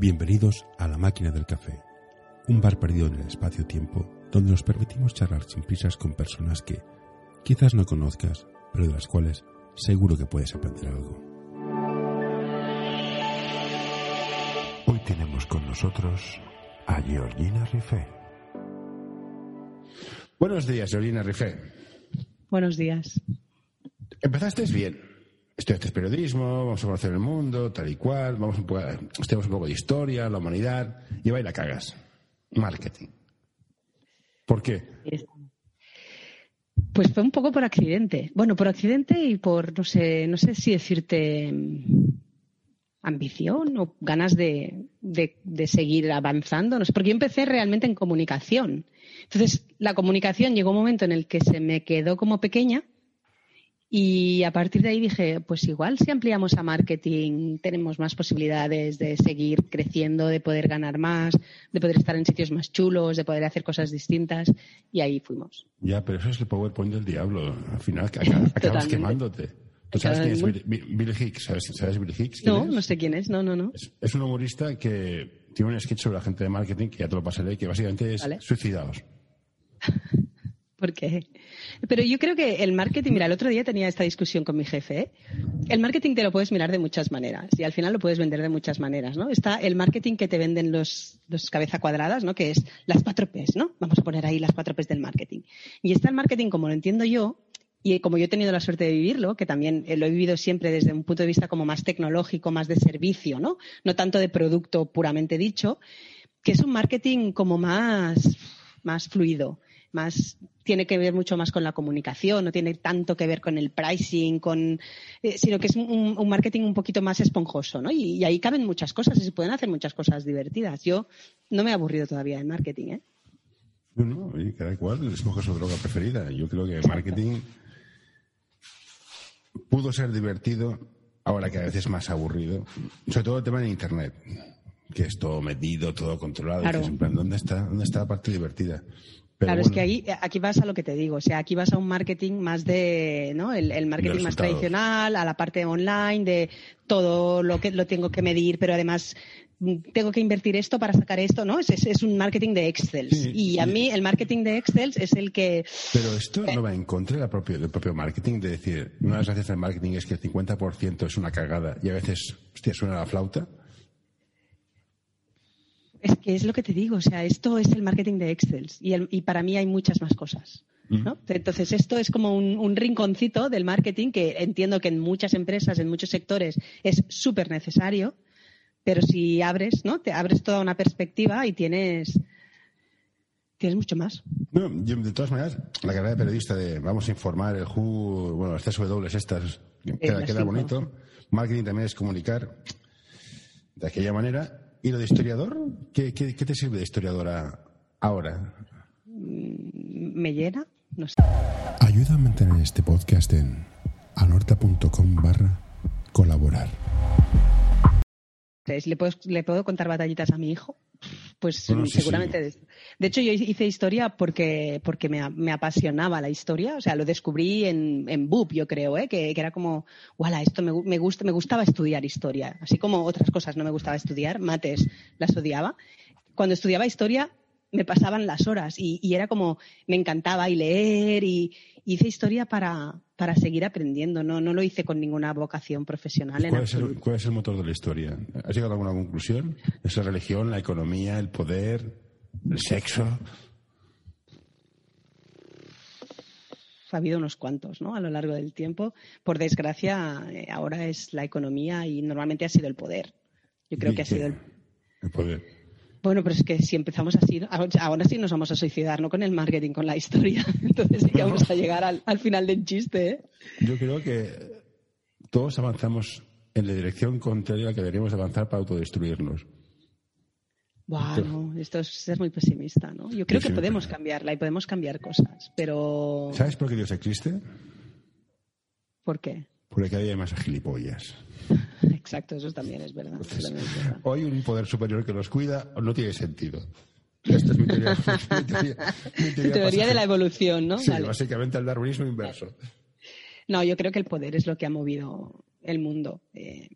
Bienvenidos a La Máquina del Café, un bar perdido en el espacio-tiempo donde nos permitimos charlar sin prisas con personas que quizás no conozcas, pero de las cuales seguro que puedes aprender algo. Hoy tenemos con nosotros a Georgina Rifé. Buenos días, Georgina Rifé. Buenos días. Empezaste bien. Estudiaste periodismo, vamos a conocer el mundo, tal y cual, vamos un poco, un poco de historia, la humanidad, y va y la cagas. Marketing. ¿Por qué? Pues fue un poco por accidente. Bueno, por accidente y por, no sé, no sé si decirte mm, ambición o ganas de, de, de seguir avanzando. No sé, porque yo empecé realmente en comunicación. Entonces, la comunicación llegó un momento en el que se me quedó como pequeña y a partir de ahí dije, pues igual si ampliamos a marketing tenemos más posibilidades de seguir creciendo, de poder ganar más, de poder estar en sitios más chulos, de poder hacer cosas distintas. Y ahí fuimos. Ya, pero eso es el PowerPoint del diablo. Al final acabas, acabas quemándote. ¿Tú sabes quién es Bill, Bill Hicks? ¿Sabes, ¿Sabes, Bill Hicks? No, es? no sé quién es. No, no, no. Es, es, un humorista que tiene un sketch sobre la gente de marketing que ya te lo pasaré, que básicamente es ¿Vale? suicidaos. ¿Por qué? Pero yo creo que el marketing, mira, el otro día tenía esta discusión con mi jefe. ¿eh? El marketing te lo puedes mirar de muchas maneras y al final lo puedes vender de muchas maneras, ¿no? Está el marketing que te venden los, los cabeza cuadradas, ¿no? Que es las cuatro ¿no? Vamos a poner ahí las cuatro del marketing. Y está el marketing como lo entiendo yo, y como yo he tenido la suerte de vivirlo, que también lo he vivido siempre desde un punto de vista como más tecnológico, más de servicio, ¿no? No tanto de producto puramente dicho, que es un marketing como más, más fluido más tiene que ver mucho más con la comunicación, no tiene tanto que ver con el pricing, con, eh, sino que es un, un, marketing un poquito más esponjoso, ¿no? Y, y, ahí caben muchas cosas y se pueden hacer muchas cosas divertidas. Yo no me he aburrido todavía del marketing, ¿eh? No, no, y cada cual escoge su droga preferida. Yo creo que el marketing pudo ser divertido, ahora que a veces es más aburrido, sobre todo el tema de Internet que es todo medido, todo controlado. Claro. En plan, ¿dónde está, ¿Dónde está la parte divertida? Pero claro, bueno. es que ahí, aquí vas a lo que te digo, o sea, aquí vas a un marketing más de, ¿no? El, el marketing más tradicional, a la parte online, de todo lo que lo tengo que medir, pero además tengo que invertir esto para sacar esto, ¿no? Es, es, es un marketing de Excel. Sí, y a sí. mí el marketing de Excel es el que... Pero esto no va en contra del propio, del propio marketing, de decir, una de las gracias del marketing es que el 50% es una cagada y a veces, hostia, suena la flauta. Es que es lo que te digo, o sea, esto es el marketing de Excel y, el, y para mí hay muchas más cosas. ¿no? Entonces, esto es como un, un, rinconcito del marketing que entiendo que en muchas empresas, en muchos sectores, es súper necesario, pero si abres, ¿no? Te abres toda una perspectiva y tienes, tienes mucho más. No, yo, de todas maneras, la carrera de periodista de vamos a informar, el Who, bueno, las tres W estas, queda, queda bonito. Marketing también es comunicar de aquella manera ¿Y lo de historiador? ¿Qué, qué, qué te sirve de historiadora ahora? ¿Me llena? No sé. Ayuda a mantener este podcast en anorta.com barra colaborar. ¿Le puedo, ¿Le puedo contar batallitas a mi hijo? Pues bueno, sí, seguramente. Sí. De hecho, yo hice historia porque, porque me, me, apasionaba la historia. O sea, lo descubrí en, en BUP, yo creo, ¿eh? que, que era como, ¡wala! Esto me, me, gusta, me gustaba estudiar historia. Así como otras cosas no me gustaba estudiar, mates las odiaba. Cuando estudiaba historia, me pasaban las horas y, y era como, me encantaba y leer y hice historia para, para seguir aprendiendo. No, no lo hice con ninguna vocación profesional. ¿Cuál, es el, ¿Cuál es el motor de la historia? ¿Has llegado a alguna conclusión? ¿Es la religión, la economía, el poder, el sexo? Ha habido unos cuantos, ¿no? A lo largo del tiempo. Por desgracia, eh, ahora es la economía y normalmente ha sido el poder. Yo creo que ha sido el, el poder. Bueno, pero es que si empezamos así, ahora sí nos vamos a suicidar, no con el marketing, con la historia. Entonces sí que vamos a llegar al, al final del chiste. ¿eh? Yo creo que todos avanzamos en la dirección contraria a la que deberíamos avanzar para autodestruirnos. Bueno, esto es ser muy pesimista, ¿no? Yo creo que podemos cambiarla y podemos cambiar cosas, pero... ¿Sabes por qué Dios existe? ¿Por qué? Porque cada día hay más gilipollas. Exacto, eso también es verdad. Entonces, también es verdad. Hoy un poder superior que los cuida no tiene sentido. Esta es mi teoría. mi teoría, mi teoría, teoría de la evolución, ¿no? Sí, vale. básicamente el darwinismo inverso. No, yo creo que el poder es lo que ha movido el mundo. Eh,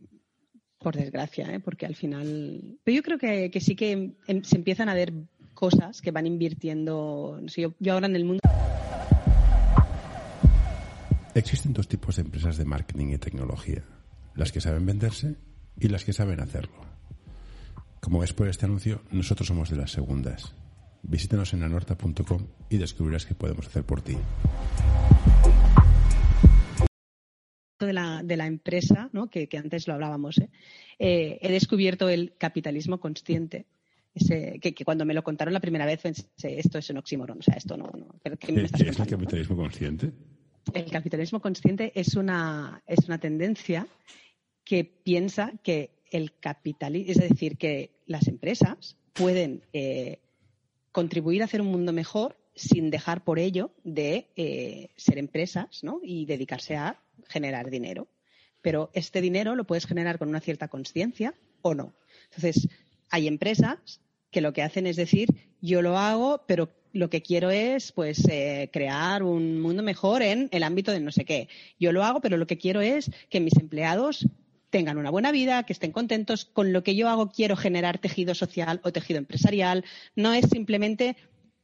Por desgracia, ¿eh? porque al final. Pero yo creo que, que sí que em, se empiezan a ver cosas que van invirtiendo. yo, yo ahora en el mundo. Existen dos tipos de empresas de marketing y tecnología: las que saben venderse y las que saben hacerlo. Como ves por este anuncio, nosotros somos de las segundas. Visítanos en anorta.com y descubrirás qué podemos hacer por ti. De la, de la empresa, ¿no? que, que antes lo hablábamos, ¿eh? Eh, he descubierto el capitalismo consciente. Ese, que, que, cuando me lo contaron la primera vez pensé, esto es un oxímoron, o sea, esto no. no ¿Qué, ¿Qué, me ¿Qué es el capitalismo consciente? El capitalismo consciente es una, es una tendencia que piensa que el capitalismo, es decir, que las empresas pueden eh, contribuir a hacer un mundo mejor sin dejar por ello de eh, ser empresas ¿no? y dedicarse a generar dinero. Pero este dinero lo puedes generar con una cierta conciencia o no. Entonces, hay empresas que lo que hacen es decir, yo lo hago, pero lo que quiero es pues eh, crear un mundo mejor en el ámbito de no sé qué. Yo lo hago, pero lo que quiero es que mis empleados tengan una buena vida, que estén contentos. Con lo que yo hago quiero generar tejido social o tejido empresarial. No es simplemente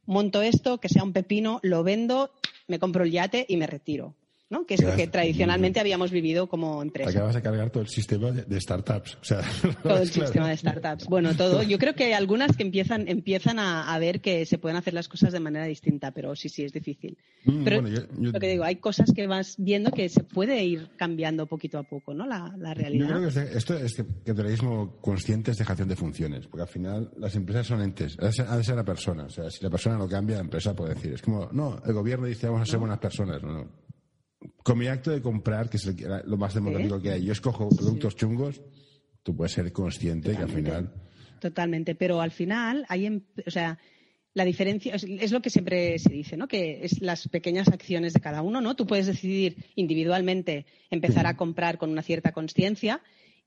monto esto, que sea un pepino, lo vendo, me compro el yate y me retiro. ¿No? que es lo que tradicionalmente habíamos vivido como empresa. Acabas de cargar todo el sistema de, startups. O sea, todo el sistema de startups. Bueno, todo. Yo creo que hay algunas que empiezan, empiezan a, ver que se pueden hacer las cosas de manera distinta, pero sí, sí, es difícil. Mm, pero lo que digo, hay cosas que vas viendo que se puede ir cambiando poquito a poco, ¿no? La, realidad. Yo creo que esto es que capitalismo consciente es dejación de funciones, porque al final las empresas son entes, ha de ser la persona. O sea, si la persona no cambia, la empresa puede decir. Es como, no, el gobierno dice vamos a ser buenas personas. No, no con mi acto de comprar, que es lo más democrático que hay, yo escojo productos chungos, tú puedes ser consciente que al final. Totalmente, pero al final hay, o sea, la diferencia es, lo que siempre se dice, ¿no? Que es las pequeñas acciones de cada uno, ¿no? Tú puedes decidir individualmente empezar a comprar con una cierta conciencia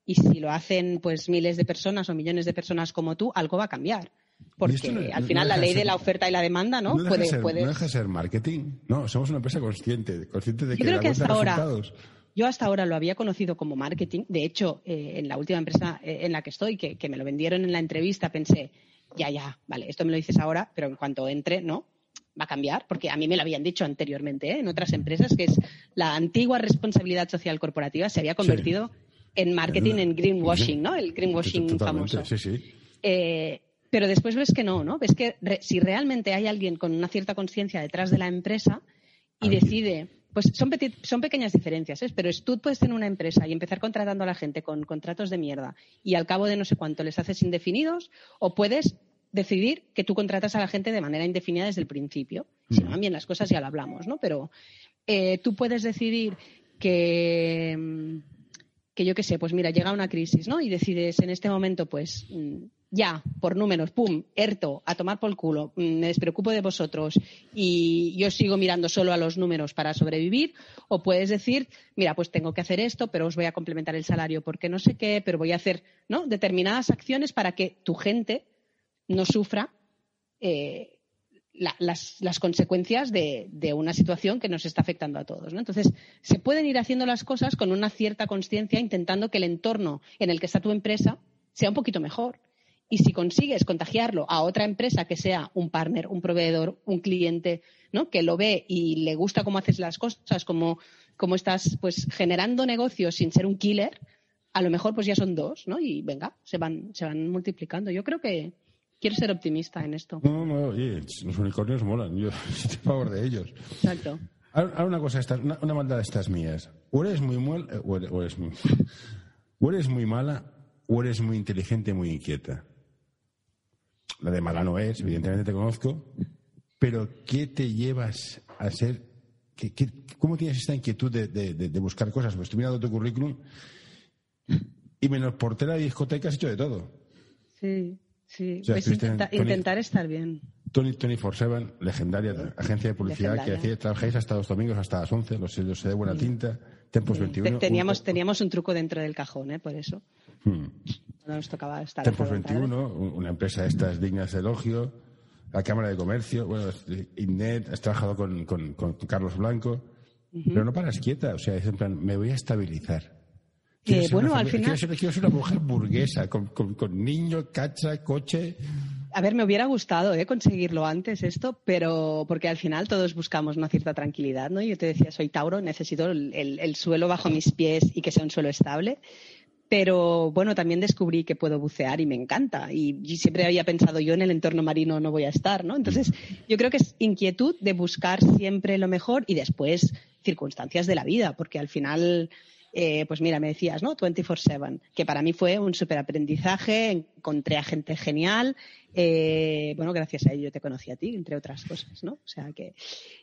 y si lo hacen pues miles de personas o millones de personas como tú, algo va a cambiar. Porque al final la ley de la oferta y la demanda, ¿no? No puede, ser, no deja de ser marketing. No, somos una empresa consciente, consciente de Yo que, creo que hasta ahora, yo hasta ahora lo había conocido como marketing. De hecho, eh, en la última empresa eh, en la que estoy, que, me lo vendieron en la entrevista, pensé, ya, ya, vale, esto me lo dices ahora, pero en cuanto entre, ¿no? Va a cambiar, porque a mí me lo habían dicho anteriormente ¿eh? en otras empresas, que es la antigua responsabilidad social corporativa se había convertido en marketing, en greenwashing, ¿no? El greenwashing famoso. Sí, sí. Eh, pero después ves que no, ¿no? Ves que si realmente hay alguien con una cierta conciencia detrás de la empresa y decide, pues son, son pequeñas diferencias, ¿eh? pero tú puedes tener una empresa y empezar contratando a la gente con contratos de mierda y al cabo de no sé cuánto les haces indefinidos o puedes decidir que tú contratas a la gente de manera indefinida desde el principio. Si no van bien las cosas ya lo hablamos, ¿no? Pero eh, tú puedes decidir que, mm, que yo qué sé, pues mira, llega una crisis, ¿no? Y decides en este momento, pues mm, ya, por números, pum, erto, a tomar por culo, mm, me despreocupo de vosotros y yo sigo mirando solo a los números para sobrevivir, o puedes decir, mira, pues tengo que hacer esto, pero os voy a complementar el salario porque no sé qué, pero voy a hacer ¿no? determinadas acciones para que tu gente no sufra eh, las, consecuencias de, una situación que nos está afectando a todos. Entonces, se pueden ir haciendo las cosas con una cierta conciencia, intentando que el entorno en el que está tu empresa sea un poquito mejor y si consigues contagiarlo a otra empresa que sea un partner, un proveedor, un cliente, ¿no? Que lo ve y le gusta cómo haces las cosas, cómo, estás pues generando negocios sin ser un killer, a lo mejor pues ya son dos, ¿no? Y venga, se van, se van multiplicando. Yo creo que quiero ser optimista en esto. No, no, oye, los unicornios molan, yo estoy a favor de ellos. Exacto. Ahora una cosa, una, una maldad de estas mías. O eres muy, muel, o eres muy, o eres muy mala, o eres muy inteligente, muy inquieta. La de mala no es, evidentemente te conozco, pero ¿qué te llevas a ser? cómo tienes esta inquietud de, buscar cosas? Pues estoy mirando tu currículum y menos portera de discoteca has hecho de todo. Sí, sí. pues intentar estar bien. Tony, Tony Seven, legendaria agencia de publicidad que hacía, trabajáis hasta los domingos hasta las 11, los sellos de buena tinta, Tempos 21. Teníamos, teníamos un truco dentro del cajón, ¿eh? por eso. Hmm. No nos tocaba estar. Tempos 21, una empresa de estas dignas de elogio, la Cámara de Comercio, bueno, Innet, has trabajado con, con, Carlos Blanco, pero no paras quieta, o sea, es en plan, me voy a estabilizar. Eh, bueno, al final. Quiero ser, una mujer burguesa, con, con, niño, cacha, coche. A ver, me hubiera gustado ¿eh? conseguirlo antes esto, pero porque al final todos buscamos una cierta tranquilidad, ¿no? Yo te decía, soy Tauro, necesito el suelo bajo mis pies y que sea un suelo estable. Pero bueno, también descubrí que puedo bucear y me encanta. Y, siempre había pensado yo en el entorno marino no voy a estar, ¿no? Entonces, yo creo que es inquietud de buscar siempre lo mejor y después circunstancias de la vida, porque al final eh, pues mira, me decías, ¿no? 24-7, que para mí fue un súper aprendizaje, encontré a gente genial, eh, bueno, gracias a ello te conocí a ti, entre otras cosas, ¿no? O sea que,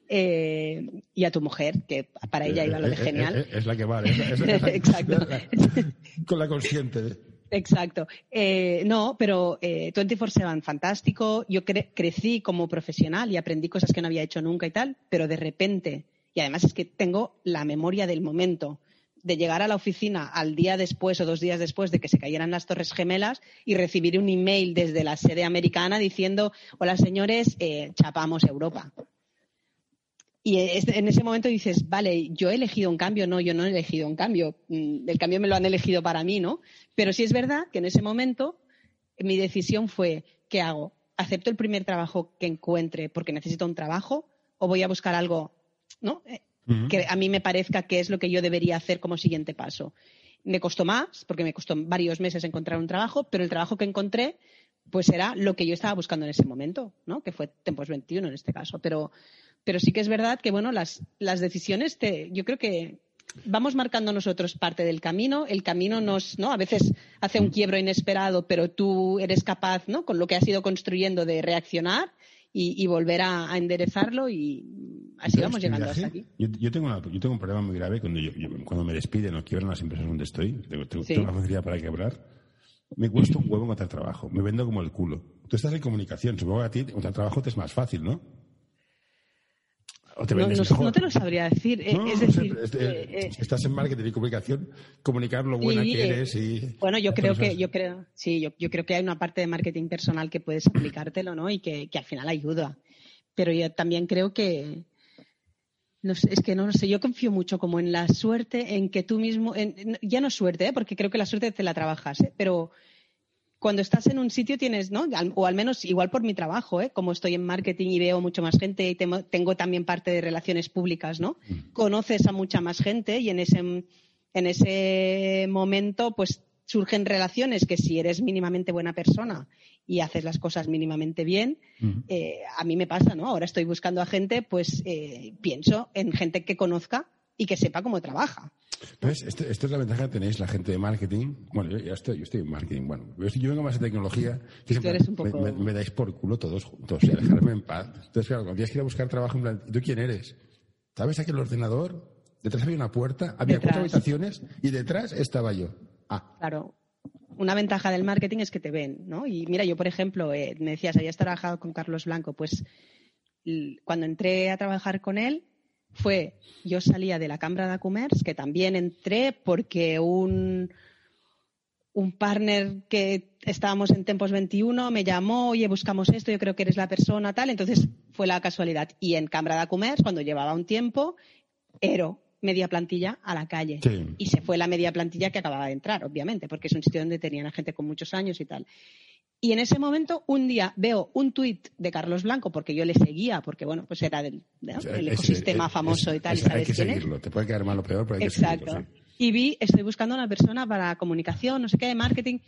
eh, y a tu mujer, que para ella iba lo de genial. Es, la que vale, Exacto. con la consciente. Exacto. no, pero eh, 24-7, fantástico. Yo crecí como profesional y aprendí cosas que no había hecho nunca y tal, pero de repente, y además es que tengo la memoria del momento de llegar a la oficina al día después o dos días después de que se cayeran las Torres Gemelas y recibir un email desde la sede americana diciendo, hola señores, eh, chapamos Europa. Y en ese momento dices, vale, yo he elegido un cambio, no, yo no he elegido un cambio, mm, el cambio me lo han elegido para mí, ¿no? Pero sí es verdad que en ese momento mi decisión fue, ¿qué hago? ¿Acepto el primer trabajo que encuentre porque necesito un trabajo o voy a buscar algo, ¿no? Que a mí me parezca que es lo que yo debería hacer como siguiente paso. Me costó más, porque me costó varios meses encontrar un trabajo, pero el trabajo que encontré pues era lo que yo estaba buscando en ese momento, ¿no? Que fue Tempos 21 en este caso. Pero, pero sí que es verdad que, bueno, las, las decisiones, te, yo creo que vamos marcando nosotros parte del camino. El camino nos, ¿no? A veces hace un quiebro inesperado, pero tú eres capaz, ¿no? Con lo que has ido construyendo de reaccionar y, volver a, enderezarlo y así vamos llegando hasta aquí. Yo, tengo yo tengo un problema muy grave cuando, yo, cuando me despiden o quiebran las empresas donde estoy, tengo, tengo, una facilidad para quebrar, me cuesta un huevo encontrar trabajo, me vendo como el culo. Tú estás en comunicación, supongo que a ti encontrar trabajo te es más fácil, ¿no? no, te lo sabría decir. Eh, es decir, eh, eh, estás en marketing y comunicación, comunicar lo buena que eres y. Bueno, yo creo que, yo creo, sí, yo, creo que hay una parte de marketing personal que puedes aplicártelo, ¿no? Y que, al final ayuda. Pero yo también creo que, no sé, es que no, sé, yo confío mucho como en la suerte, en que tú mismo, ya no suerte, porque creo que la suerte te la trabajas, pero cuando estás en un sitio tienes, ¿no? O al menos igual por mi trabajo, ¿eh? Como estoy en marketing y veo mucho más gente y tengo, también parte de relaciones públicas, ¿no? Mm. Conoces a mucha más gente y en ese, en ese momento, pues surgen relaciones que si eres mínimamente buena persona y haces las cosas mínimamente bien, mm. eh, a mí me pasa, ¿no? Ahora estoy buscando a gente, pues eh, pienso en gente que conozca y que sepa cómo trabaja. Pues esto, es la ventaja que tenéis la gente de marketing. Bueno, yo ya estoy, yo estoy en marketing. Bueno, yo vengo más de tecnología. me, dais por culo todos juntos, sea, dejarme en paz. Entonces, claro, cuando tienes que ir a buscar trabajo, en plan, ¿tú quién eres? ¿Sabes aquí el ordenador? Detrás había una puerta, había cuatro habitaciones y detrás estaba yo. Ah. Claro. Una ventaja del marketing es que te ven, ¿no? Y mira, yo, por ejemplo, eh, me decías, habías trabajado con Carlos Blanco, pues cuando entré a trabajar con él, fue, yo salía de la Cámara de Comercio, que también entré porque un, un partner que estábamos en Tempos 21 me llamó, oye, buscamos esto, yo creo que eres la persona, tal. Entonces fue la casualidad. Y en Cámara de Comercio, cuando llevaba un tiempo, Ero, media plantilla a la calle. Y se fue la media plantilla que acababa de entrar, obviamente, porque es un sitio donde tenían a gente con muchos años y tal. Y en ese momento, un día veo un tuit de Carlos Blanco, porque yo le seguía, porque bueno, pues era del, ecosistema famoso y tal. ¿sabes hay que seguirlo, te puede quedar mal o peor, pero hay Exacto. que seguirlo. Y vi, estoy buscando a una persona para comunicación, no sé qué, de marketing,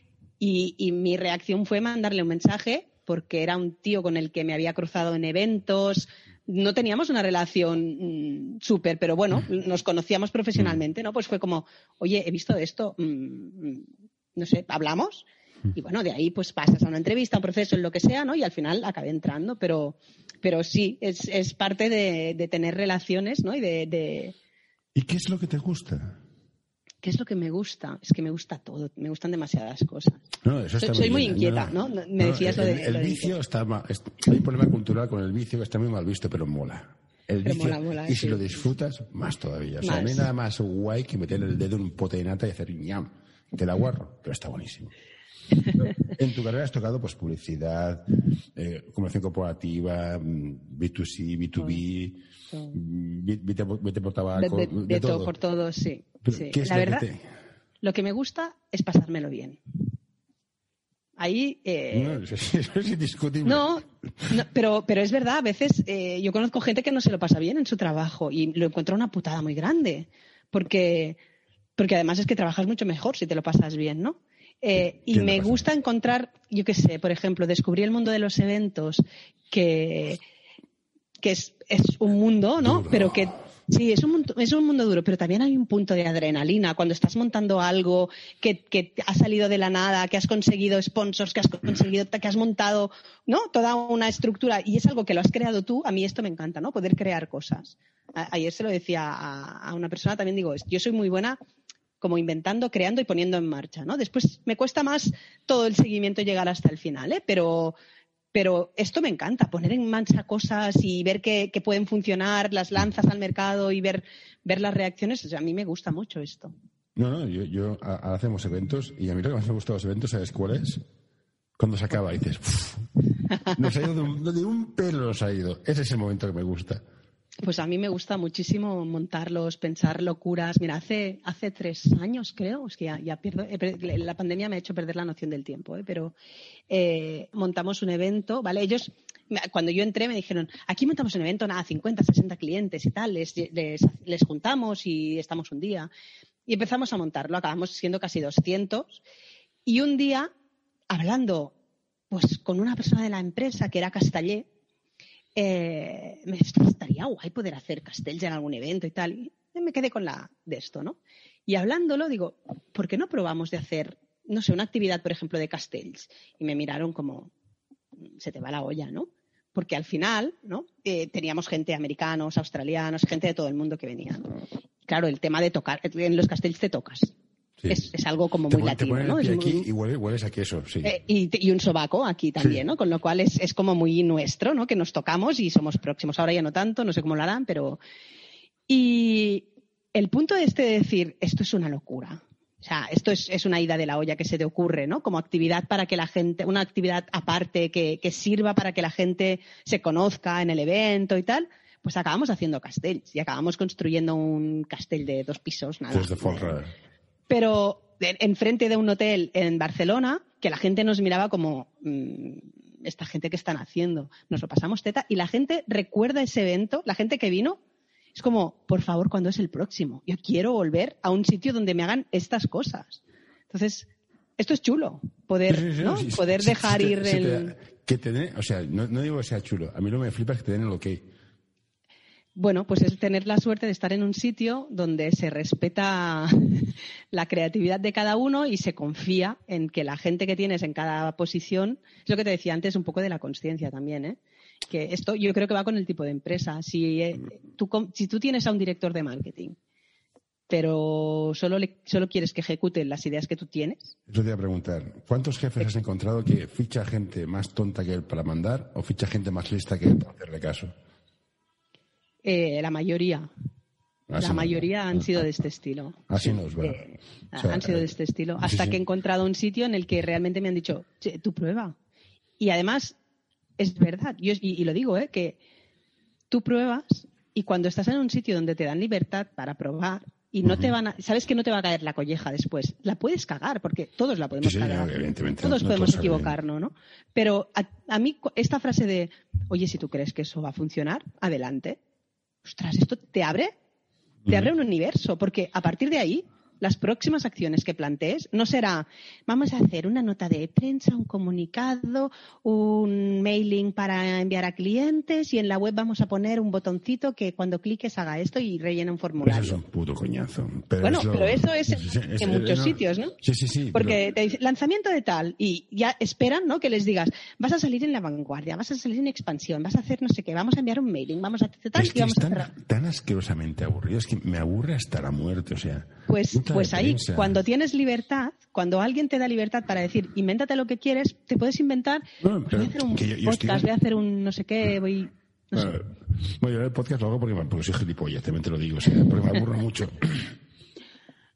y, mi reacción fue mandarle un mensaje, porque era un tío con el que me había cruzado en eventos, no teníamos una relación mm, súper, pero bueno, nos conocíamos profesionalmente, ¿no? Pues fue como, oye, he visto esto, mm, no sé, ¿hablamos? Y bueno, de ahí pues pasas a una entrevista, a un proceso, en lo que sea, ¿no? Y al final acabé entrando, pero, pero sí, es, es parte de, tener relaciones, ¿no? Y de, ¿Y qué es lo que te gusta? ¿Qué es lo que me gusta? Es que me gusta todo, me gustan demasiadas cosas. soy, muy, inquieta, ¿no? Me decías el, lo de. El vicio está mal, hay un problema cultural con el vicio que está muy mal visto, pero mola. El vicio, y si lo disfrutas, más todavía. O sea, no hay nada más guay que meter el dedo en un pote de nata y hacer ñam. Te la guarro, pero está buenísimo. En tu carrera has tocado pues publicidad, eh, comunicación corporativa, B2C, B2B, vete, por tabaco, de, todo. por todo, sí. ¿Qué es La verdad, Lo que me gusta es pasármelo bien. Ahí. Eh, no, eso es indiscutible. No, pero, pero es verdad, a veces eh, yo conozco gente que no se lo pasa bien en su trabajo y lo encuentro una putada muy grande. Porque, porque además es que trabajas mucho mejor si te lo pasas bien, ¿no? Eh, y me gusta encontrar, yo qué sé, por ejemplo, descubrí el mundo de los eventos, que, que es, es un mundo, ¿no? Pero que Sí, es un, mundo, es un mundo duro, pero también hay un punto de adrenalina cuando estás montando algo que, que ha salido de la nada, que has conseguido sponsors, que has conseguido, que has montado, ¿no? Toda una estructura y es algo que lo has creado tú. A mí esto me encanta, ¿no? Poder crear cosas. ayer se lo decía a, a, una persona, también digo, yo soy muy buena como inventando, creando y poniendo en marcha, ¿no? Después me cuesta más todo el seguimiento llegar hasta el final, ¿eh? Pero, pero esto me encanta, poner en marcha cosas y ver que, pueden funcionar, las lanzas al mercado y ver, ver las reacciones. a mí me gusta mucho esto. No, no, yo, yo hacemos eventos y a mí lo que más me gusta de los eventos, ¿sabes cuál es? Cuando se acaba y dices, nos ha ido de un, de un pelo, nos ha ido. Ese es el momento que me gusta. Pues a mí me gusta muchísimo montarlos, pensar locuras. Mira, hace, hace tres años, creo, es que ya, pierdo, la pandemia me ha hecho perder la noción del tiempo, ¿eh? pero eh, montamos un evento, ¿vale? Ellos, cuando yo entré, me dijeron, aquí montamos un evento, nada, 50, 60 clientes y tal, les, juntamos y estamos un día. Y empezamos a montarlo, acabamos siendo casi 200. Y un día, hablando pues con una persona de la empresa que era Castaller, eh, me estaría guay poder hacer castells en algún evento y tal. Y me quedé con la de esto, ¿no? Y hablándolo, digo, ¿por qué no probamos de hacer, no sé, una actividad, por ejemplo, de castells? Y me miraron como, se te va la olla, ¿no? Porque al final, ¿no? Eh, teníamos gente, americanos, australianos, gente de todo el mundo que venía. Claro, el tema de tocar, en los castells te tocas. Es, algo como muy latino, ¿no? aquí y hueles, a queso, sí. Eh, y, un sobaco aquí también, ¿no? Con lo cual es, es, como muy nuestro, ¿no? Que nos tocamos y somos próximos. Ahora ya no tanto, no sé cómo lo harán, pero... Y el punto este de decir, esto es una locura. O sea, esto es, es, una ida de la olla que se te ocurre, ¿no? Como actividad para que la gente, una actividad aparte que, que sirva para que la gente se conozca en el evento y tal pues acabamos haciendo castells y acabamos construyendo un castell de dos pisos, nada. Desde pero enfrente de un hotel en Barcelona, que la gente nos miraba como, mm, esta gente que están haciendo, nos lo pasamos teta, y la gente recuerda ese evento, la gente que vino, es como, por favor, ¿cuándo es el próximo? Yo quiero volver a un sitio donde me hagan estas cosas. Entonces, esto es chulo, poder, ¿no? poder dejar ir el... que te o sea, no, digo que sea chulo, a mí lo que me flipa es que te den el ok bueno, pues es tener la suerte de estar en un sitio donde se respeta la creatividad de cada uno y se confía en que la gente que tienes en cada posición, es lo que te decía antes, un poco de la conciencia también, ¿eh? Que esto yo creo que va con el tipo de empresa. Si, eh, tú, si tienes a un director de marketing, pero solo, solo quieres que ejecute las ideas que tú tienes. Eso te voy a preguntar, ¿cuántos jefes has encontrado que ficha gente más tonta que él para mandar o ficha gente más lista que él para hacerle caso? Eh, la mayoría. la mayoría han sido de este estilo. Así nos va. Eh, han sido de este estilo. Hasta que he encontrado un sitio en el que realmente me han dicho, tu prueba. Y además, es verdad, yo, y, lo digo, ¿eh? que tú pruebas y cuando estás en un sitio donde te dan libertad para probar y no te van a, sabes que no te va a caer la colleja después, la puedes cagar porque todos la podemos cagar. todos podemos equivocarnos, ¿no? Pero a, a, mí esta frase de, oye, si tú crees que eso va a funcionar, adelante ostras, esto te abre, te abre un universo, porque a partir de ahí las próximas acciones que plantees no será vamos a hacer una nota de prensa, un comunicado, un mailing para enviar a clientes y en la web vamos a poner un botoncito que cuando cliques haga esto y rellene un formulario. Eso es un puto coñazo. bueno, pero eso es, en muchos sitios, ¿no? Sí, sí, sí. Porque te dice, lanzamiento de tal y ya esperan, ¿no? Que les digas, vas a salir en la vanguardia, vas a salir en expansión, vas a hacer no sé qué, vamos a enviar un mailing, vamos a hacer tal y vamos a cerrar. Tan asquerosamente aburrido, es que me aburre hasta la muerte, o sea. Pues pues ahí, cuando tienes libertad, cuando alguien te da libertad para decir, invéntate lo que quieres, te puedes inventar, voy a hacer un podcast, voy a hacer un no sé qué, voy... Bueno, yo el podcast lo hago porque, porque soy gilipollas, te lo digo, porque me aburro mucho.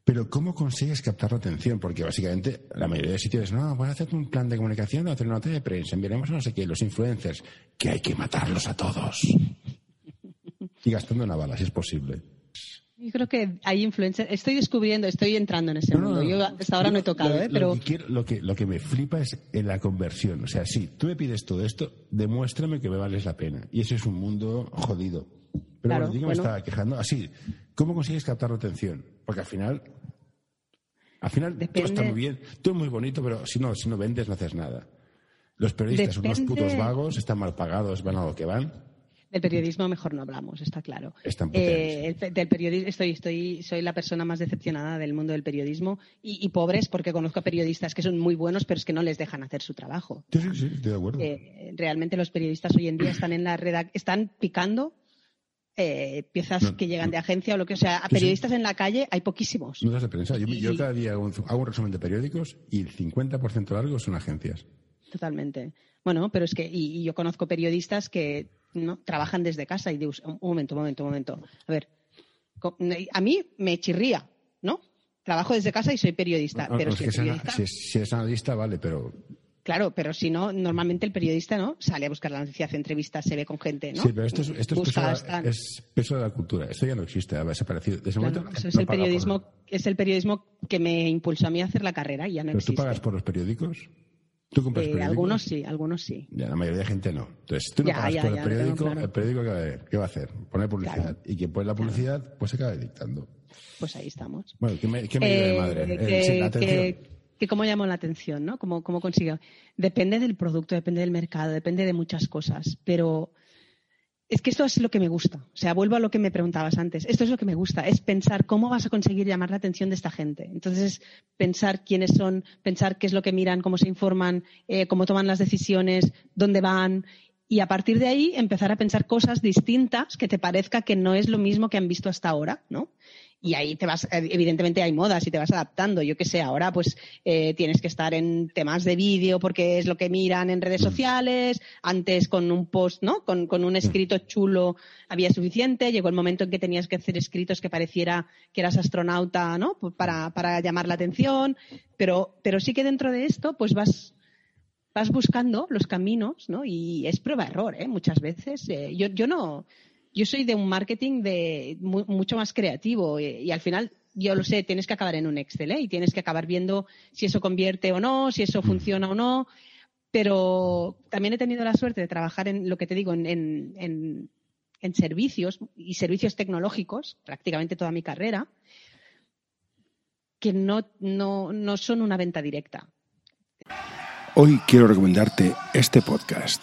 Pero ¿cómo consigues captar la atención? Porque básicamente la mayoría de sitios no, voy a hacer un plan de comunicación, voy a hacer una nota de prensa, enviaremos a no sé qué, los influencers, que hay que matarlos a todos. Y gastando una bala, si es posible. Yo creo que hay influencers. Estoy descubriendo, estoy entrando en ese mundo. Yo hasta ahora no he tocado, ¿eh? Pero. Lo que, quiero- lo, que, lo que me flipa es en la conversión. O sea, si tú me pides todo esto, demuéstrame que me vales la pena. Y eso es un mundo jodido. Pero Claro, bueno, yo bueno. me estaba quejando. Así, ¿cómo consigues captar la atención? Porque al final. Al final todo está muy bien, todo es muy bonito, pero si no, si no vendes, no haces nada. Los periodistas son unos putos vagos, están mal pagados, van a lo que van. Del periodismo mejor no hablamos, está claro. Están Eh, el del periodismo estoy, estoy, soy la persona más decepcionada del mundo del periodismo y, y pobres porque conozco a periodistas que son muy buenos pero es que no les dejan hacer su trabajo. Sí, sí, sí, estoy de acuerdo. Eh, realmente los periodistas hoy en día están en la redac- están picando eh, piezas No, que llegan de agencia o lo que o sea, a Sí, sí. periodistas en la calle hay poquísimos. Notas de prensa. Yo, yo cada día hago un, hago un resumen de periódicos y el 50% largo son agencias. Totalmente. Bueno, pero es que, y, y yo conozco periodistas que no trabajan desde casa y digo, un momento, un momento, un momento. A ver, a mí me chirría, ¿no? Trabajo desde casa y soy periodista, No, pero no, si, es si, si eres analista, vale, pero. claro, pero si no, normalmente el periodista, ¿no? Sale a buscar la noticia, hace entrevistas, se ve con gente, ¿no? Sí, pero esto es, esto es, Busca, peso, de, es peso de la cultura. Esto ya no existe, ha desaparecido. Desde Claro, momento eso es no el por- periodismo, es el periodismo que me impulsó a mí a hacer la carrera y ya no Pero tú existe. pagas por los periódicos. ¿Tú compras Eh, algunos sí, algunos sí. Ya, la mayoría de gente no. Entonces, tú no Ya, pagas ya, por el periódico, claro. el periódico ¿qué va, a, qué va a hacer? Poner publicidad. Claro. Y quien pone la publicidad, pues se acaba dictando. Pues ahí estamos. Bueno, ¿qué me, qué me lleva de Eh, madre? Eh, que, sí, la atención. que- que cómo llamo la atención, ¿no? Cómo, cómo consigo. Depende del producto, depende del mercado, depende de muchas cosas, pero es que esto es lo que me gusta. O sea, vuelvo a lo que me preguntabas antes. Esto es lo que me gusta, es pensar cómo vas a conseguir llamar la atención de esta gente. Entonces, es pensar quiénes son, pensar qué es lo que miran, cómo se informan, eh, cómo toman las decisiones, dónde van. Y a partir de ahí empezar a pensar cosas distintas que te parezca que no es lo mismo que han visto hasta ahora, ¿no? Y ahí te vas, evidentemente hay modas y te vas adaptando. Yo que sé, ahora pues eh, tienes que estar en temas de vídeo porque es lo que miran en redes sociales. Antes con un post, ¿no? Con, con un escrito chulo había suficiente. Llegó el momento en que tenías que hacer escritos que pareciera que eras astronauta, ¿no? Para, para llamar la atención. Pero, pero sí que dentro de esto, pues vas, vas buscando los caminos, ¿no? Y es prueba-error, ¿eh? Muchas veces. Eh, yo, yo no, yo soy de un marketing de mu- mucho más creativo y, al final yo lo sé, tienes que acabar en un Excel ¿eh? y tienes que acabar viendo si eso convierte o no, si eso funciona o no. Pero también he tenido la suerte de trabajar en lo que te digo, en, en- en- en servicios y servicios tecnológicos, prácticamente toda mi carrera, que no, no, no son una venta directa. Hoy quiero recomendarte este podcast.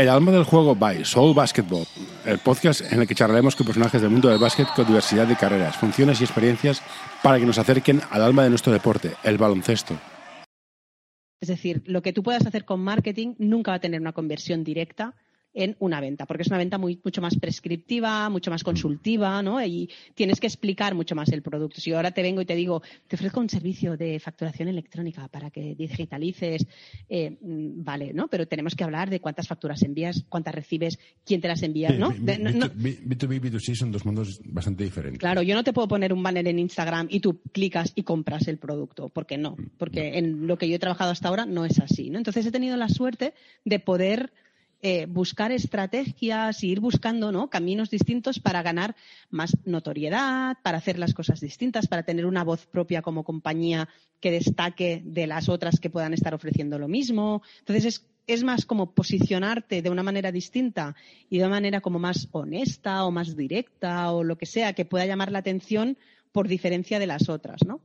El alma del juego by Soul Basketball, el podcast en el que charlaremos con personajes del mundo del básquet con diversidad de carreras, funciones y experiencias para que nos acerquen al alma de nuestro deporte, el baloncesto. Es decir, lo que tú puedas hacer con marketing nunca va a tener una conversión directa en una venta, porque es una venta muy, mucho más prescriptiva, mucho más consultiva, ¿no? Y tienes que explicar mucho más el producto. Si yo ahora te vengo y te digo, te ofrezco un servicio de facturación electrónica para que digitalices, eh, mm, vale, ¿no? Pero tenemos que hablar de cuántas facturas envías, cuántas recibes, quién te las envía, ¿no? De- no- no- B2B y B2C son dos mundos bastante diferentes. Claro, yo no te puedo poner un banner en Instagram y tú clicas y compras el producto, porque no, porque en lo que yo he trabajado hasta ahora no es así, ¿no? Entonces he tenido la suerte de poder eh, buscar estrategias y ir buscando ¿no? caminos distintos para ganar más notoriedad, para hacer las cosas distintas, para tener una voz propia como compañía que destaque de las otras que puedan estar ofreciendo lo mismo. Entonces es, es más como posicionarte de una manera distinta y de una manera como más honesta o más directa o lo que sea que pueda llamar la atención por diferencia de las otras, ¿no?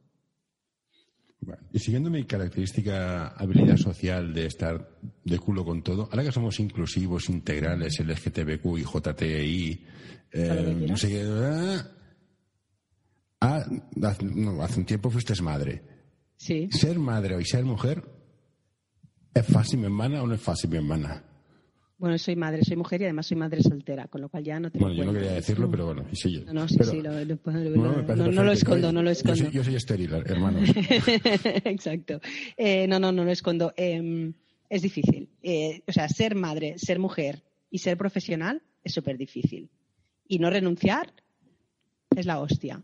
Bueno, y siguiendo mi característica habilidad social de estar de culo con todo, ahora que somos inclusivos, integrales, LGTBQ y JTI, eh, no sé qué. ah, ah, hace, no, hace un tiempo fuiste madre. Sí. ¿Ser madre y ser mujer es fácil, mi hermana, o no es fácil, mi hermana? Bueno, soy madre, soy mujer y además soy madre soltera, con lo cual ya no te Bueno, yo no quería decirlo, pero bueno, y sí yo. No, no, sí, Pero- sí, lo, lo- lo- no, lo escondo, no lo Yo soy- escondo. Yo soy, estéril, hermanos. Exacto. Eh, no, no, no lo escondo. Eh, es difícil. Eh, o sea, ser madre, ser mujer y ser profesional es súper difícil. Y no renunciar es la hostia.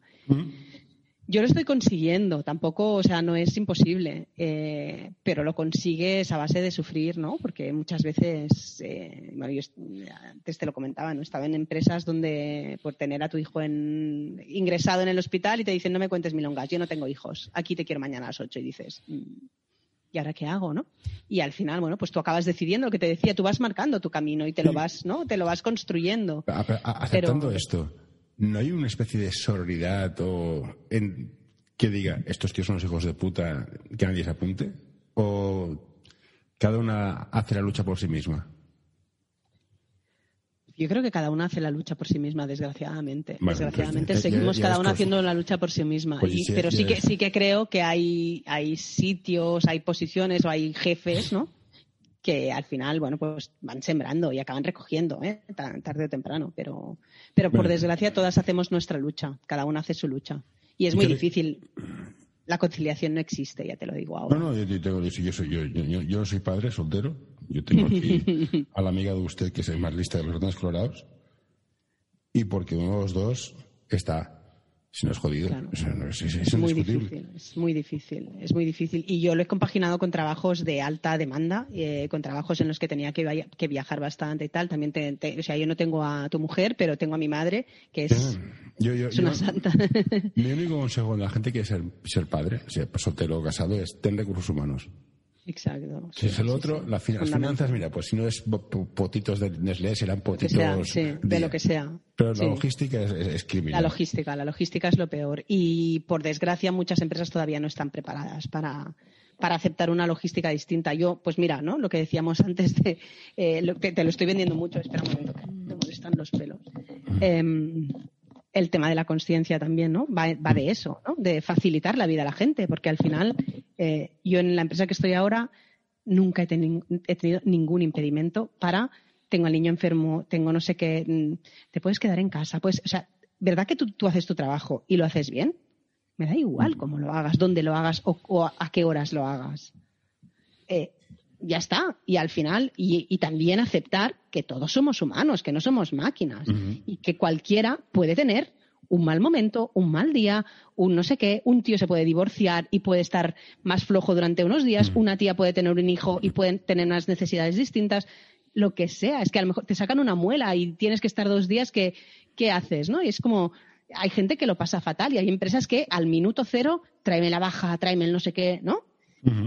Yo lo estoy consiguiendo, tampoco, o sea, no es imposible, eh, pero lo consigues a base de sufrir, ¿no? Porque muchas veces, eh, bueno, yo antes te lo comentaba, ¿no? Estaba en empresas donde por tener a tu hijo en, ingresado en el hospital y te dicen, no me cuentes milongas, yo no tengo hijos, aquí te quiero mañana a las ocho y dices, mm, ¿y ahora qué hago, no? Y al final, bueno, pues tú acabas decidiendo lo que te decía, tú vas marcando tu camino y te lo vas, ¿no? Te lo vas construyendo. aceptando esto, ¿no hay una especie de sororidad o en, que diga, estos tíos son los hijos de puta, que nadie se apunte? ¿O cada una hace la lucha por sí misma? Yo creo que cada una hace la lucha por sí misma, desgraciadamente. desgraciadamente seguimos cada una haciendo la lucha por sí misma. Pues pero sí que sí que creo que hay, hay sitios, hay posiciones o hay jefes, ¿no? Que al final, bueno, pues van sembrando y acaban recogiendo, ¿eh? tarde o temprano. Pero, pero por desgracia todas hacemos nuestra lucha, cada una hace su lucha. Y es muy difícil. La conciliación no existe, ya te lo digo ahora. No, no, yo, tengo, yo, soy, yo, yo, soy padre soltero. Yo tengo aquí a la amiga de usted que es más lista de los ratones colorados. Y porque uno de los dos está si no es jodido. es, muy difícil, es muy difícil, es muy difícil. Y yo lo he compaginado con trabajos de alta demanda, eh, con trabajos en los que tenía que, que viajar bastante y tal. También, o sea, yo no tengo a tu mujer, pero tengo a mi madre, que es, una santa. Mi único consejo a la gente que quiere ser, ser padre, sea, soltero o casado, es tener recursos humanos. Exacto. Si es el otro, las finanzas, mira, pues si no es potitos de Nestlé, serán potitos de, lo que sea. Pero la logística es, criminal. La logística, la logística es lo peor. Y por desgracia, muchas empresas todavía no están preparadas para, para aceptar una logística distinta. Yo, pues mira, ¿no? Lo que decíamos antes de, eh, lo que te lo estoy vendiendo mucho, espera un momento, me molestan los pelos. El tema de la conciencia también, ¿no? Va, de eso, ¿no? De facilitar la vida a la gente, porque al final eh, yo en la empresa que estoy ahora nunca he, tenido ningún impedimento para tengo al niño enfermo, tengo no sé qué, mm, te puedes quedar en casa, pues, o sea, ¿verdad que tú, haces tu trabajo y lo haces bien? Me da igual cómo lo hagas, dónde lo hagas o, a qué horas lo hagas. Eh, ya está. Y al final, y, también aceptar que todos somos humanos, que no somos máquinas y que cualquiera puede tener un mal momento, un mal día, un no sé qué, un tío se puede divorciar y puede estar más flojo durante unos días, una tía puede tener un hijo y pueden tener unas necesidades distintas, lo que sea. Es que a lo mejor te sacan una muela y tienes que estar dos días, ¿qué, qué haces? ¿no? Y es como, hay gente que lo pasa fatal y hay empresas que al minuto cero, tráeme la baja, tráeme el no sé qué, ¿no?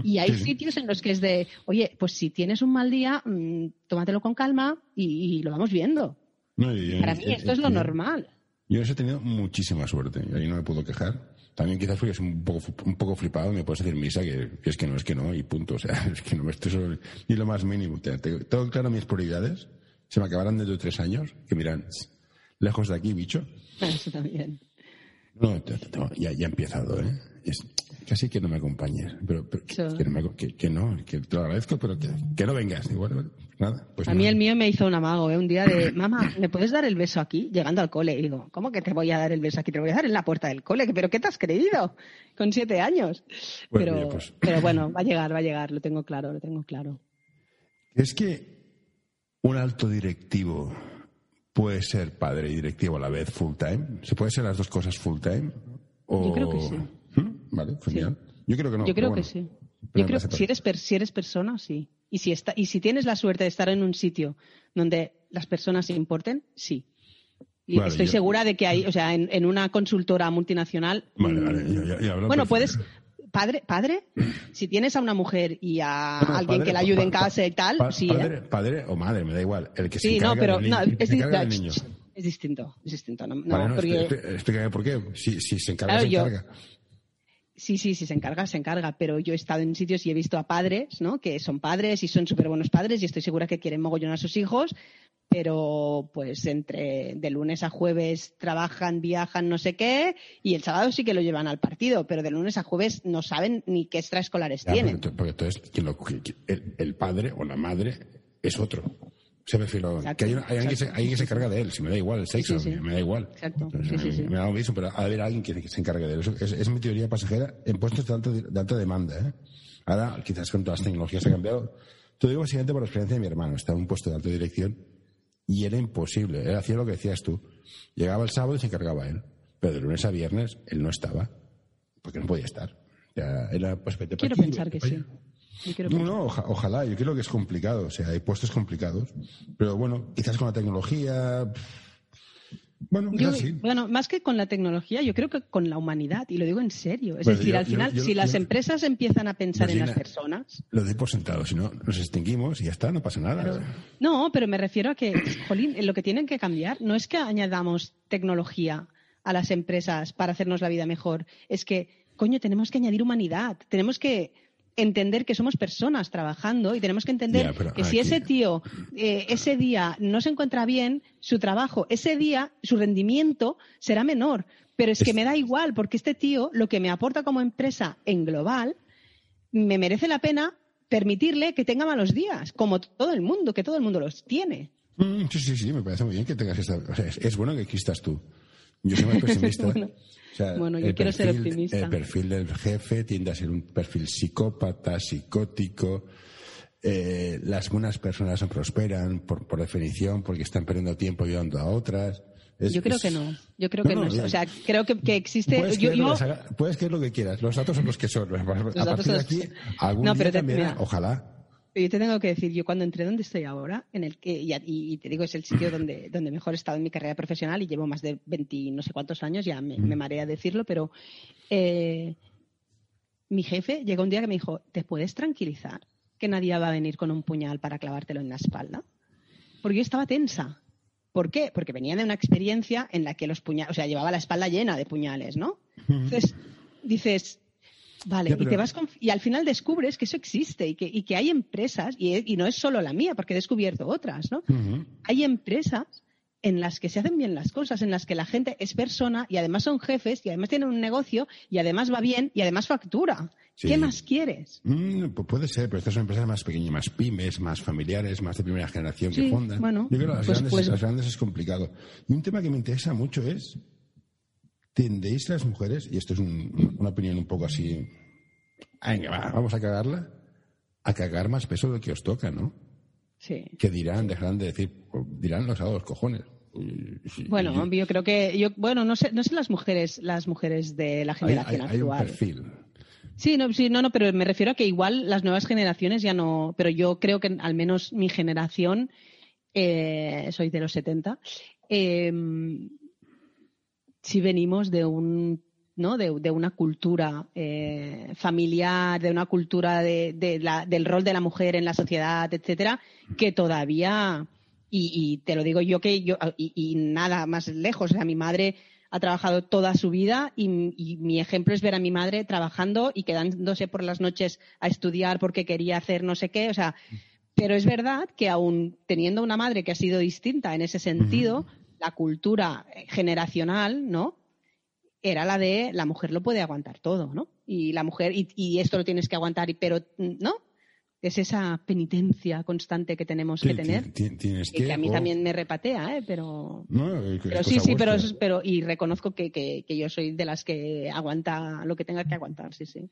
Y hay sitios en los que es de, oye, pues si tienes un mal día, mm, tómatelo con calma y, lo vamos viendo. Para mí esto es lo normal. Yo he tenido muchísima suerte y ahí no me puedo quejar. También quizás fui un poco, un poco flipado y me puedes decir misa que, es que no, es que no y punto. O sea, es que no me estoy ni lo más mínimo. Tengo claro mis prioridades. Se me acabarán dentro de tres años que miran, lejos de aquí, bicho. Eso también. No, ya, ya he empezado, ¿eh? Casi que no me acompañes. Pero, que, no, que, te lo agradezco, pero que, no vengas. Igual, nada, pues a mí el mío me hizo un amago, ¿eh? un día de, mamá, ¿me puedes dar el beso aquí? Llegando al cole. Y digo, ¿cómo que te voy a dar el beso aquí? Te lo voy a dar en la puerta del cole. ¿Pero qué te has creído? Con siete años. pero, pues. pero bueno, va a llegar, va a llegar, lo tengo claro, lo tengo claro. Es que un alto directivo puede ser padre y directivo a la vez full time. ¿Se puede ser las dos cosas full time? Yo creo que sí. Vale, genial. Yo creo que no. Yo creo que sí. Yo creo que si eres, si eres persona, sí. Y si, está, y si tienes la suerte de estar en un sitio donde las personas se importen, sí. Y estoy segura de que hay, o sea, en, una consultora multinacional. Vale, vale, bueno, puedes. Padre, padre, si tienes a una mujer y a alguien que la ayude en casa y tal, sí. ¿eh? Padre, o madre, me da igual. El que se sí, no, pero no, es, niño. es distinto, es distinto. No, porque... explícame por qué. Si, si se encarga, se encarga. Sí, sí, sí, se encarga, se encarga, pero yo he estado en sitios y he visto a padres, ¿no? Que son padres y son súper buenos padres y estoy segura que quieren mogollón a sus hijos, pero pues entre de lunes a jueves trabajan, viajan, no sé qué, y el sábado sí que lo llevan al partido, pero de lunes a jueves no saben ni qué extraescolares tienen. Porque, entonces, el, padre o la madre es otro. Se me refiero que hay, alguien que, se, que se encarga de él, si me da igual el sexo, Me, da igual. Exacto. me, da lo mismo, pero de haber alguien que, se encargue de él. es, es, mi teoría pasajera en puestos de alta, de alta demanda. ¿eh? Ahora, quizás con todas las tecnologías ha cambiado, Te digo básicamente por la experiencia de mi hermano. Estaba en un puesto de alta dirección y era imposible. Él hacía lo que decías tú. Llegaba el sábado y se encargaba él. Pero de lunes a viernes él no estaba. Porque no podía estar. Ya era, pues, vete Quiero aquí, pensar vete que sí. allá. Yo No, no, oja- ojalá. Yo creo que es complicado. O sea, hay puestos complicados. Pero bueno, quizás con la tecnología. Bueno, Yo- sí. Bueno, más que con la tecnología, yo creo que con la humanidad, y lo digo en serio. Es Bueno, decir, yo- al final, yo- si las empresas empiezan a pensar en las personas. Lo doy por sentado. Si no, nos extinguimos y ya está, no pasa nada. No, pero me refiero a que, jolín, lo que tienen que cambiar no es que añadamos tecnología a las empresas para hacernos la vida mejor, es que, coño, tenemos que añadir humanidad, tenemos que entender que somos personas trabajando y tenemos que entender Ya, que si aquí- ese tío eh, ese día no se encuentra bien, su trabajo, ese día su rendimiento será menor. Pero es que me da igual, porque este tío lo que me aporta como empresa en global me merece la pena permitirle que tenga malos días, como todo el mundo, que todo el mundo los tiene. Mm, sí, sí, sí, me parece muy bien que tengas esta. O sea, es, es bueno que existas tú. Yo soy más pesimista. Bueno, O sea, bueno, yo quiero ser optimista. El perfil del jefe tiende a ser un perfil psicópata, psicótico. Eh, las buenas personas no prosperan por, por definición porque están perdiendo tiempo ayudando a otras. Es- Yo creo que no. Yo creo No, que no. O sea, creo que, que existe. Puedes, yo- creer yo- que haga- puedes creer lo que quieras. Los datos son los que son. A datos partir de aquí, los- algún No, día pero te- mira. Ojalá. Yo te tengo que decir, yo cuando entré donde estoy ahora, en el que, y, y- y te digo, es el sitio donde, donde mejor he estado en mi carrera profesional y llevo más de 20 no sé cuántos años, ya me, me marea decirlo, pero eh, mi jefe llegó un día que me dijo, ¿te puedes tranquilizar que nadie va a venir con un puñal para clavártelo en la espalda? Porque yo estaba tensa. ¿Por qué? Porque venía de una experiencia en la que los puñales, o sea, llevaba la espalda llena de puñales, ¿no? Entonces, dices, vale, Ya, pero- y, te vas conf- y al final descubres que eso existe y que, y que hay empresas, y, y no es solo la mía, porque he descubierto otras, ¿no? Hay empresas en las que se hacen bien las cosas, en las que la gente es persona y además son jefes y además tienen un negocio y además va bien y además factura. Sí. ¿Qué más quieres? Mm, pu- puede ser, pero estas son empresas más pequeñas, más pymes, más familiares, más de primera generación que fundan. bueno, Yo creo que las, pues- grandes, pues- las grandes es complicado. Y un tema que me interesa mucho es, ¿tendéis las mujeres, y esto es un- una opinión un poco así, venga, va, vamos a cagarla, a cagar más peso del que os toca, ¿no? Sí. Que dirán, dejarán de decir, pues, dirán los los cojones. Y- y- Bueno, yo creo que yo, bueno, no sé, no sé las mujeres, las mujeres de la hay, generación hay- hay un actual. perfil. Sí, no, sí, no, no, pero me refiero a que igual las nuevas generaciones ya no, pero yo creo que al menos mi generación, eh, soy de los 70, eh, sí venimos de un ¿no? de, de una cultura eh, familiar, de una cultura de, de la- del rol de la mujer en la sociedad, etcétera, que todavía, y, y te lo digo yo que yo, y, y nada más lejos, o sea, mi madre ha trabajado toda su vida y, y mi ejemplo es ver a mi madre trabajando y quedándose por las noches a estudiar porque quería hacer no sé qué, o sea, pero es verdad que aún teniendo una madre que ha sido distinta en ese sentido, la cultura generacional, ¿no? Era la de la mujer lo puede aguantar todo, ¿no? Y la mujer, y, y esto lo tienes que aguantar, y, pero, ¿no? Es esa penitencia constante que tenemos que tener. ti- ti- Tienes y que a mí o- también me repatea, ¿eh? Pero, No, pero sí, sí, pero, pero y reconozco que, que, que yo soy de las que aguanta lo que tenga que aguantar, sí, sí.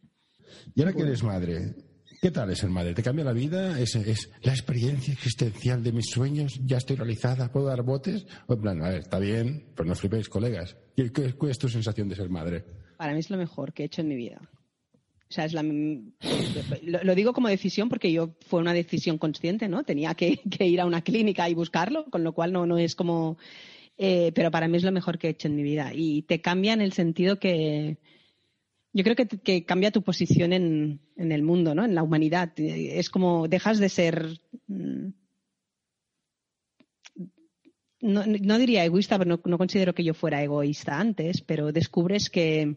Y ahora que eres madre, ¿qué tal es ser madre? ¿Te cambia la vida? ¿Es, la experiencia existencial de mis sueños? ¿Ya estoy realizada? ¿Puedo dar botes? O en plan, a ver, está bien, pero no flipéis, colegas. ¿Qué, cuál es tu sensación de ser madre? Para mí es lo mejor que he hecho en mi vida. O sea, es la, lo, digo como decisión porque yo fue una decisión consciente, ¿no? Tenía que, que ir a una clínica y buscarlo, con lo cual no, no es como... eh, pero para mí es lo mejor que he hecho en mi vida. Y te cambia en el sentido que... Yo creo que, cambia tu posición en, el mundo, ¿no? En la humanidad. Es como dejas de ser... mm, no, diría egoísta, pero no, considero que yo fuera egoísta antes, pero descubres que,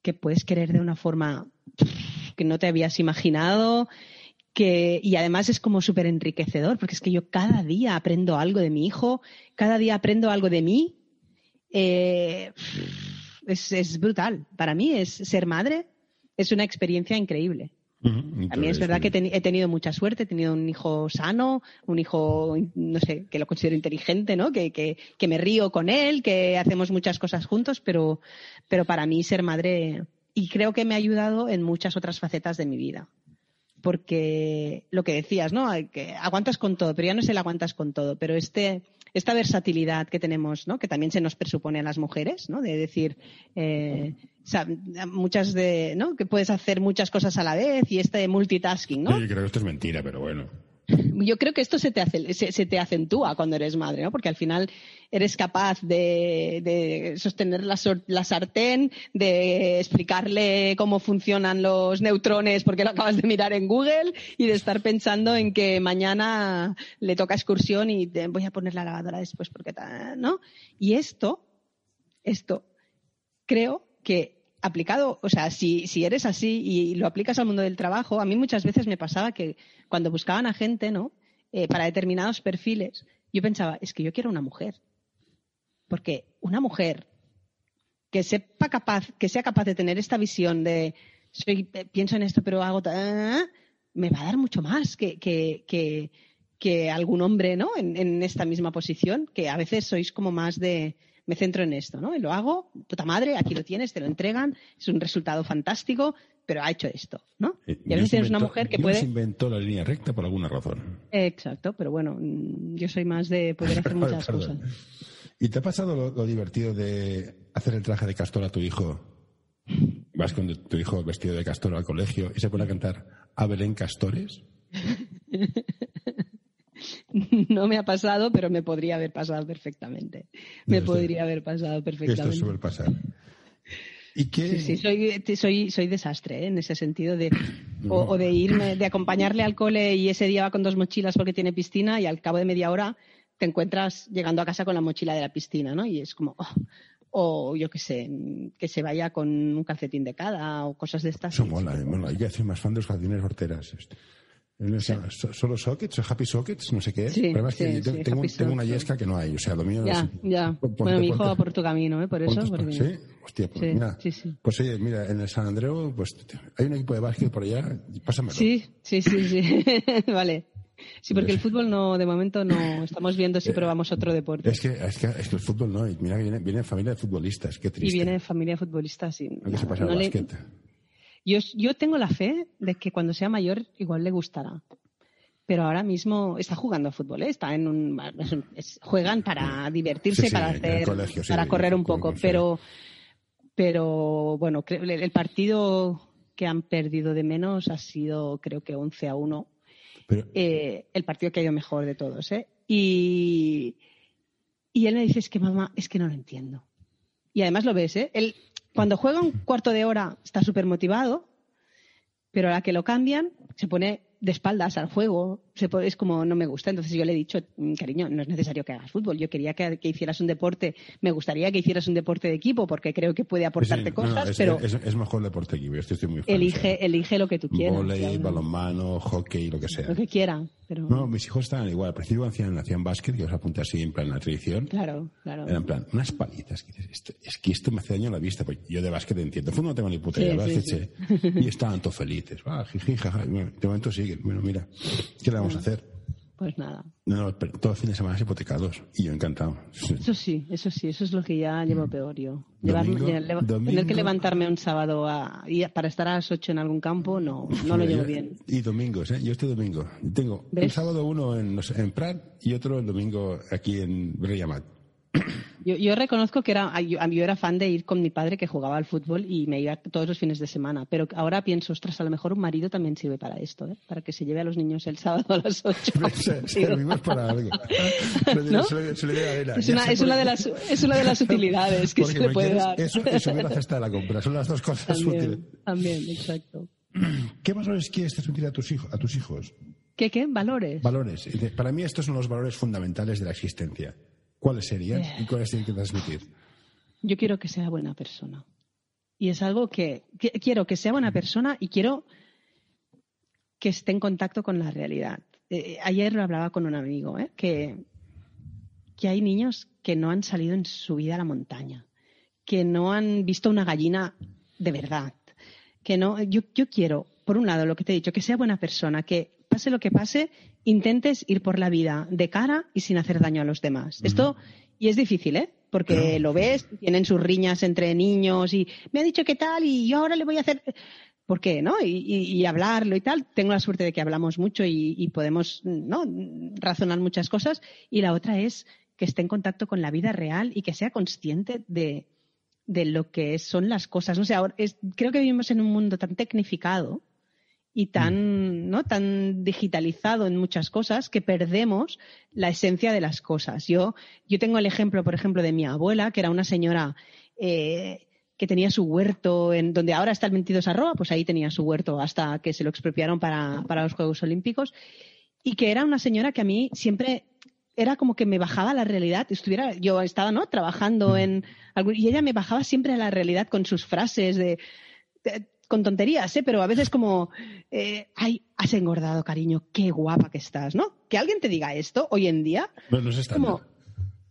que puedes querer de una forma que no te habías imaginado, que, y además es como súper enriquecedor, porque es que yo cada día aprendo algo de mi hijo, cada día aprendo algo de mí. Eh, es, es brutal. Para mí es ser madre es una experiencia increíble. A mí es verdad que he teni- he tenido mucha suerte, he tenido un hijo sano, un hijo, no sé, que lo considero inteligente, ¿no? Que, que, que me río con él, que hacemos muchas cosas juntos, pero, pero para mí ser madre, y creo que me ha ayudado en muchas otras facetas de mi vida. porque lo que decías, ¿no? Que aguantas con todo, pero ya no es el aguantas con todo, pero este, esta versatilidad que tenemos, ¿no? Que también se nos presupone a las mujeres, ¿no? De decir, eh, muchas de, ¿no? Que puedes hacer muchas cosas a la vez y este multitasking, ¿no? Yo creo que esto es mentira, pero bueno. Yo creo que esto se te, hace, se, te acentúa cuando eres madre, ¿no? Porque al final eres capaz de, sostener la, sartén, de explicarle cómo funcionan los neutrones porque lo acabas de mirar en Google y de estar pensando en que mañana le toca excursión y te voy a poner la lavadora después porque, ¿no? Y esto, esto, creo que aplicado, o sea, si, si eres así y lo aplicas al mundo del trabajo, a mí muchas veces me pasaba que cuando buscaban a gente, ¿no? Eh, para determinados perfiles, yo pensaba, es que yo quiero una mujer. Porque una mujer que sepa capaz, que sea capaz de tener esta visión de soy, eh, pienso en esto, pero hago me va a dar mucho más que, que, que, que algún hombre, ¿no? En, en, esta misma posición, que a veces sois como más de me centro en esto, ¿no? Y lo hago, puta madre, aquí lo tienes, te lo entregan, es un resultado fantástico, pero ha hecho esto, ¿no? Eh, y a veces tienes una mujer que puede... inventó la línea recta por alguna razón. Exacto, pero bueno, yo soy más de poder hacer muchas cosas. ¿Y te ha pasado lo, divertido de hacer el traje de castor a tu hijo? Vas con tu hijo vestido de castor al colegio y se pone a cantar a Belén Castores. no me ha pasado, pero me podría haber pasado perfectamente. Me podría haber pasado perfectamente. Esto suele pasar. ¿Y qué? Sí, soy, soy, soy desastre ¿eh? en ese sentido de o, de irme, de acompañarle al cole y ese día va con dos mochilas porque tiene piscina y al cabo de media hora te encuentras llegando a casa con la mochila de la piscina, ¿no? Y es como, oh, o yo qué sé, que se vaya con un calcetín de cada o cosas de estas. Eso mola, ¿eh? bueno, yo soy más fan de los calcetines horteras. Solo sockets o happy sockets, no sé qué. Sí, Pero que tengo, tengo, una yesca que no hay, o sea, lo mío Ya, ya. bueno, mi hijo va por tu camino, ¿eh? Por eso. Porque... Sí, hostia, pues mira. Pues oye, mira, en el San Andreu, pues hay un equipo de básquet por allá, pásamelo. Sí, sí, sí, sí. vale. Sí, porque el fútbol no, de momento no. Estamos viendo si eh, probamos otro deporte. Es que, es que, es que el fútbol no. Mira que viene, viene familia de futbolistas, qué triste. Y viene familia de futbolistas, sí. No, se pasa no el básquet. Yo, yo tengo la fe de que cuando sea mayor igual le gustará pero ahora mismo está jugando a fútbol, ¿eh? está en un, juegan para divertirse, para hacer, para correr un poco, pero, pero bueno, el partido que han perdido de menos ha sido creo que 11 a 1. Eh, el partido que ha ido mejor de todos, ¿eh? Y, y él me dice, es que mamá, es que no lo entiendo. Y además lo ves, ¿eh? Él, cuando juega un cuarto de hora está súper motivado, pero a la que lo cambian se pone de espaldas al juego, es como no me gusta. Entonces yo le he dicho, mm, cariño, no es necesario que hagas fútbol. Yo quería que, hicieras un deporte, me gustaría que hicieras un deporte de equipo porque creo que puede aportarte cosas, es, pero. Es, mejor deporte de equipo, estoy muy Elige, elige lo que tú quieras. Volei, balonmano, hockey, lo que sea. Lo que quieran. Pero... No, mis hijos estaban igual. Al principio hacían, hacían básquet, que os apunté así en plan la tradición. Claro, claro. Era en plan, unas palitas. Que dices, es que esto me hace daño a la vista. Pues yo de básquet entiendo. Fútbol no tengo ni puta idea, Y estaban todos felices. Ah, jiji, jaja. De momento Bueno, mira, ¿qué le vamos a hacer? Pues nada. No, pero todo el fin de semana hipotecados. Y yo encantado. Eso sí, eso sí, eso es lo que ya llevo mm. peor yo. tener que levantarme un sábado para estar a las 8 en algún campo, no, no lo llevo bien. Y domingos, ¿eh? Yo este domingo. Tengo un sábado uno en, en Prat y otro el domingo aquí en Breyamat. Yo, reconozco que era, yo, yo, era fan de ir con mi padre que jugaba al fútbol y me iba todos los fines de semana. Pero ahora pienso, ostras, a lo mejor un marido también sirve para esto, ¿eh? para que se lleve a los niños el sábado a las 8. Servimos para algo. ¿No? es, una, es, una de las, es una de las utilidades que se le puede dar. Eso y subir la cesta de la compra. Son las dos cosas también, útiles. También, exacto. ¿Qué valores quieres transmitir a tus, hijos, a tus hijos? ¿Qué, qué? ¿Valores? Valores. Para mí estos son los valores fundamentales de la existencia. ¿Cuáles serían y cuáles tienen que transmitir? Yo quiero que sea buena persona. Y es algo que, quiero que sea buena persona y quiero que esté en contacto con la realidad. Eh, ayer lo hablaba con un amigo, ¿eh? que, que hay niños que no han salido en su vida a la montaña, que no han visto una gallina de verdad, que no, yo, yo quiero, por un lado, lo que te he dicho, que sea buena persona, que pase lo que pase, intentes ir por la vida de cara y sin hacer daño a los demás. Esto, y es difícil, ¿eh? Porque lo ves, tienen sus riñas entre niños y me ha dicho qué tal y yo ahora le voy a hacer. ¿por qué? ¿no? Y, hablarlo y tal. Tengo la suerte de que hablamos mucho y, podemos ¿no? razonar muchas cosas. Y la otra es que esté en contacto con la vida real y que sea consciente de, lo que son las cosas. No creo que vivimos en un mundo tan tecnificado y tan, mm. ¿no? tan digitalizado en muchas cosas que perdemos la esencia de las cosas. Yo, yo tengo el ejemplo, por ejemplo, de mi abuela, que era una señora eh, que tenía su huerto en donde ahora está el 22 arroba, pues ahí tenía su huerto hasta que se lo expropiaron para, los Juegos Olímpicos y que era una señora que a mí siempre era como que me bajaba la realidad, estuviera, yo estaba, ¿no? Trabajando mm. en y ella me bajaba siempre a la realidad con sus frases de, con tonterías, ¿eh? Pero a veces como, eh, ay, has engordado, cariño, qué guapa que estás, ¿no? Que alguien te diga esto hoy en día. No, no es como,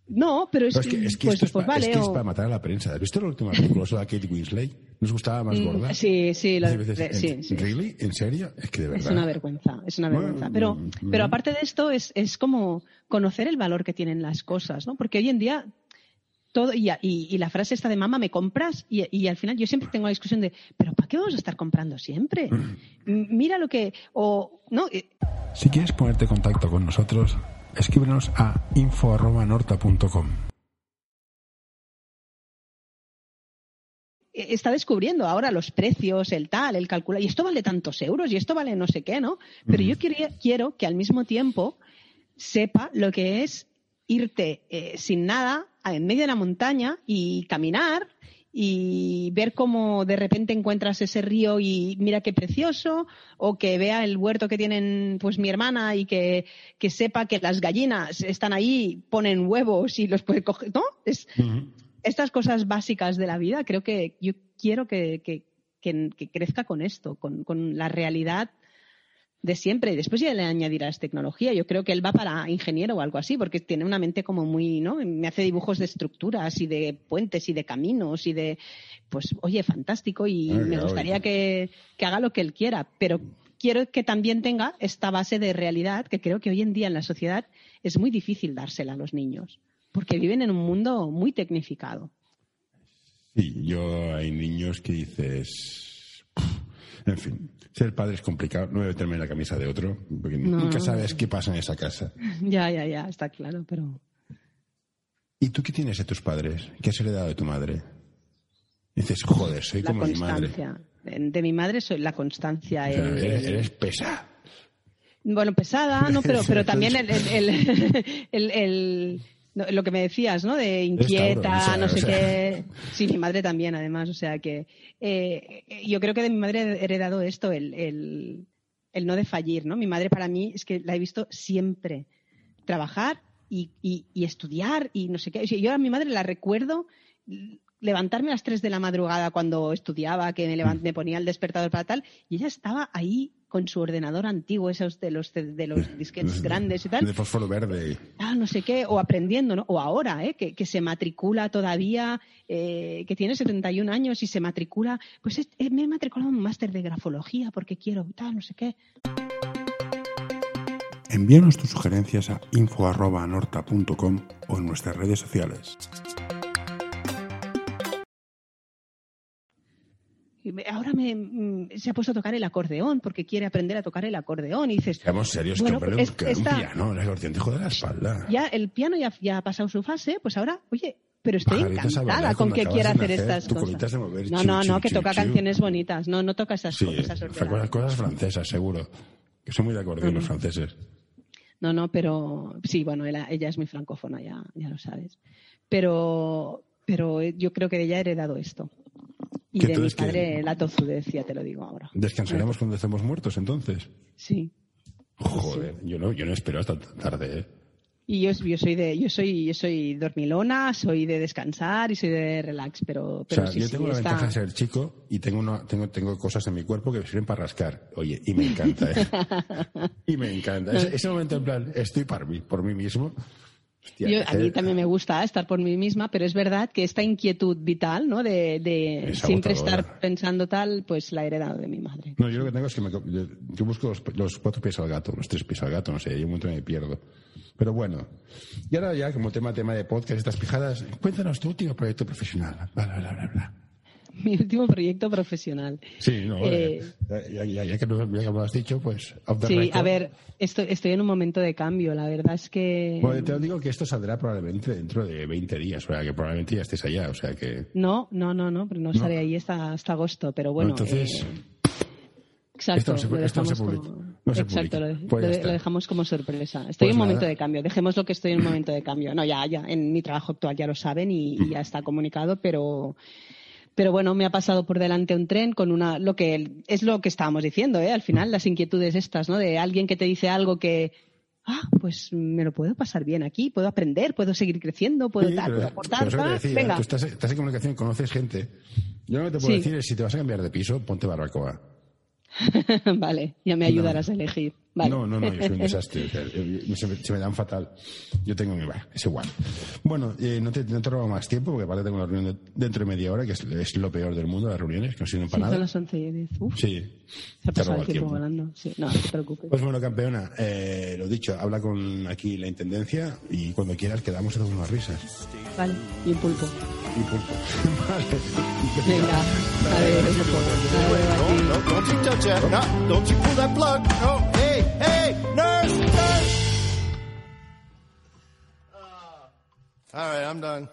no, pero es, que, es, que pues, pues vale, es, para matar a la prensa. ¿Has visto la última película de Kate Winslet? ¿Nos gustaba más mm, gorda? Sí, sí, lo, sí, sí. ¿Really? ¿En serio? Es que de verdad. Es una vergüenza, es una vergüenza. pero, mm, pero aparte de esto, es, es como conocer el valor que tienen las cosas, ¿no? Porque hoy en día todo, y, y, la frase esta de mamá, ¿me compras? Y, y, al final yo siempre tengo la discusión de, ¿pero para qué vamos a estar comprando siempre? Mira lo que. O, ¿no? Si quieres ponerte en contacto con nosotros, escríbenos a info.norta.com. E, está descubriendo ahora los precios, el tal, el calcular, y esto vale tantos euros, y esto vale no sé qué, ¿no? Pero yo quiero que al mismo tiempo sepa lo que es irte eh, sin nada en medio de la montaña y caminar y ver cómo de repente encuentras ese río y mira qué precioso, o que vea el huerto que tienen pues mi hermana y que, sepa que las gallinas están ahí, ponen huevos y los puede coger, ¿no? Es, Estas cosas básicas de la vida creo que yo quiero que, que, crezca con esto, con, con la realidad de siempre. Después ya le añadirás tecnología. Yo creo que él va para ingeniero o algo así, porque tiene una mente como muy, ¿no? Me hace dibujos de estructuras y de puentes y de caminos y de, pues, oye, fantástico y me gustaría que, haga lo que él quiera, pero quiero que también tenga esta base de realidad que creo que hoy en día en la sociedad es muy difícil dársela a los niños, porque viven en un mundo muy tecnificado. Sí, yo hay niños que dices, en fin, ser padre es complicado, no meterme en la camisa de otro, porque nunca sabes qué pasa en esa casa. Ya, ya, ya, está claro, pero. ¿Y tú qué tienes de tus padres? ¿Qué has heredado de tu madre? dices, joder, soy como mi madre. De mi madre soy la constancia. eres, pesada. Bueno, pesada, no, pero, pero también el lo que me decías, ¿no? De inquieta, no sé qué. Sí, mi madre también, además. O sea que eh, yo creo que de mi madre he heredado esto, el, el, el, no de fallir, ¿no? Mi madre para mí es que la he visto siempre trabajar y, y, estudiar y no sé qué. yo a mi madre la recuerdo levantarme a las 3 de la madrugada cuando estudiaba, que me, me ponía el despertador para tal, y ella estaba ahí con su ordenador antiguo, esos de los, de, los disquetes grandes y tal. De fósforo verde. Ah, no sé qué, o aprendiendo, ¿no? O ahora, ¿eh? Que, se matricula todavía, eh, que tiene 71 años y se matricula, pues eh, me he matriculado en un máster de grafología porque quiero, tal, no sé qué. Envíanos tus sugerencias a info.norta.com o en nuestras redes sociales. ahora me, se ha puesto a tocar el acordeón porque quiere aprender a tocar el acordeón. Y dices. Seamos serios, bueno, que es, un piano, el acordeón te jode la espalda. Ya, el piano ya, ya ha pasado su fase, pues ahora, oye, pero estoy encantada con que quiera hacer estas cosas. no, no, no, que toca canciones bonitas. No, no toca esas cosas. Cosas, cosas francesas, seguro. Que son muy de acordeón los franceses. No, no, pero sí, bueno, ella, ella es muy francófona, ya, ya lo sabes. Pero, pero yo creo que de ella he heredado esto. Y de mi padre la tozudecia, te lo digo ahora. ¿Descansaremos cuando estemos muertos entonces? Sí. Joder, yo no, yo no espero hasta tarde, ¿eh? Y yo, yo, soy de, yo soy, yo soy dormilona, soy de descansar y soy de relax, pero, pero o sea, yo tengo la ventaja de ser chico y tengo, una, tengo, tengo cosas en mi cuerpo que me sirven para rascar. Oye, y me encanta, ¿eh? y me encanta. Ese, ese, momento en plan, estoy por mí, por mí mismo a mí también me gusta estar por mí misma, pero es verdad que esta inquietud vital, ¿no? De, siempre estar pensando tal, pues la he heredado de mi madre. No, yo lo que tengo es que yo, busco los, cuatro pies al gato, los tres pies al gato, no sé, yo un momento me pierdo. Pero bueno, y ahora ya como tema tema de podcast, estas pijadas, cuéntanos tu último proyecto profesional, bla, bla, bla, bla. mi último proyecto profesional. Sí, no, eh, ya, ya, ya, que lo has dicho, pues... Sí, a ver, estoy, estoy en un momento de cambio, la verdad es que... Bueno, te digo que esto saldrá probablemente dentro de 20 días, o sea, que probablemente ya estés allá, o sea que... No, no, no, no, pero no, estaré ahí hasta, hasta agosto, pero bueno... entonces... Eh, exacto, esto lo dejamos como... Exacto, lo, pues dejamos como sorpresa. Estoy pues en un momento de cambio. Dejemos lo que estoy en un momento de cambio. No, ya, ya, en mi trabajo actual ya lo saben y, y ya está comunicado, pero pero bueno, me ha pasado por delante un tren con una, lo que es lo que estábamos diciendo, ¿eh? Al final, las inquietudes estas, ¿no? De alguien que te dice algo que, ah, pues me lo puedo pasar bien aquí, puedo aprender, puedo seguir creciendo, puedo, aportar. venga. Tú estás, estás, en comunicación, conoces gente. Yo no te puedo decir si te vas a cambiar de piso, ponte barbacoa. vale, ya me ayudarás a elegir. No, no, no, yo soy un desastre. se, me, dan fatal. Yo tengo mi bar, es igual. Bueno, eh, no, te, no te robo más tiempo porque aparte tengo una reunión dentro de media hora, que es, lo peor del mundo, las reuniones, que no sirven para sí, nada. las 11 y 10. Uf. Sí. Se ha pasado el tiempo, volando. Sí, no, no te preocupes. Pues bueno, campeona, eh, lo dicho, habla con aquí la intendencia y cuando quieras quedamos y unas risas. Vale, y un pulpo. Y pulpo. vale. Venga, a ver, No, no, don't you touch that. No, don't you pull that plug. No, hey. Hey, nurse, nurse. Uh, all right, I'm done.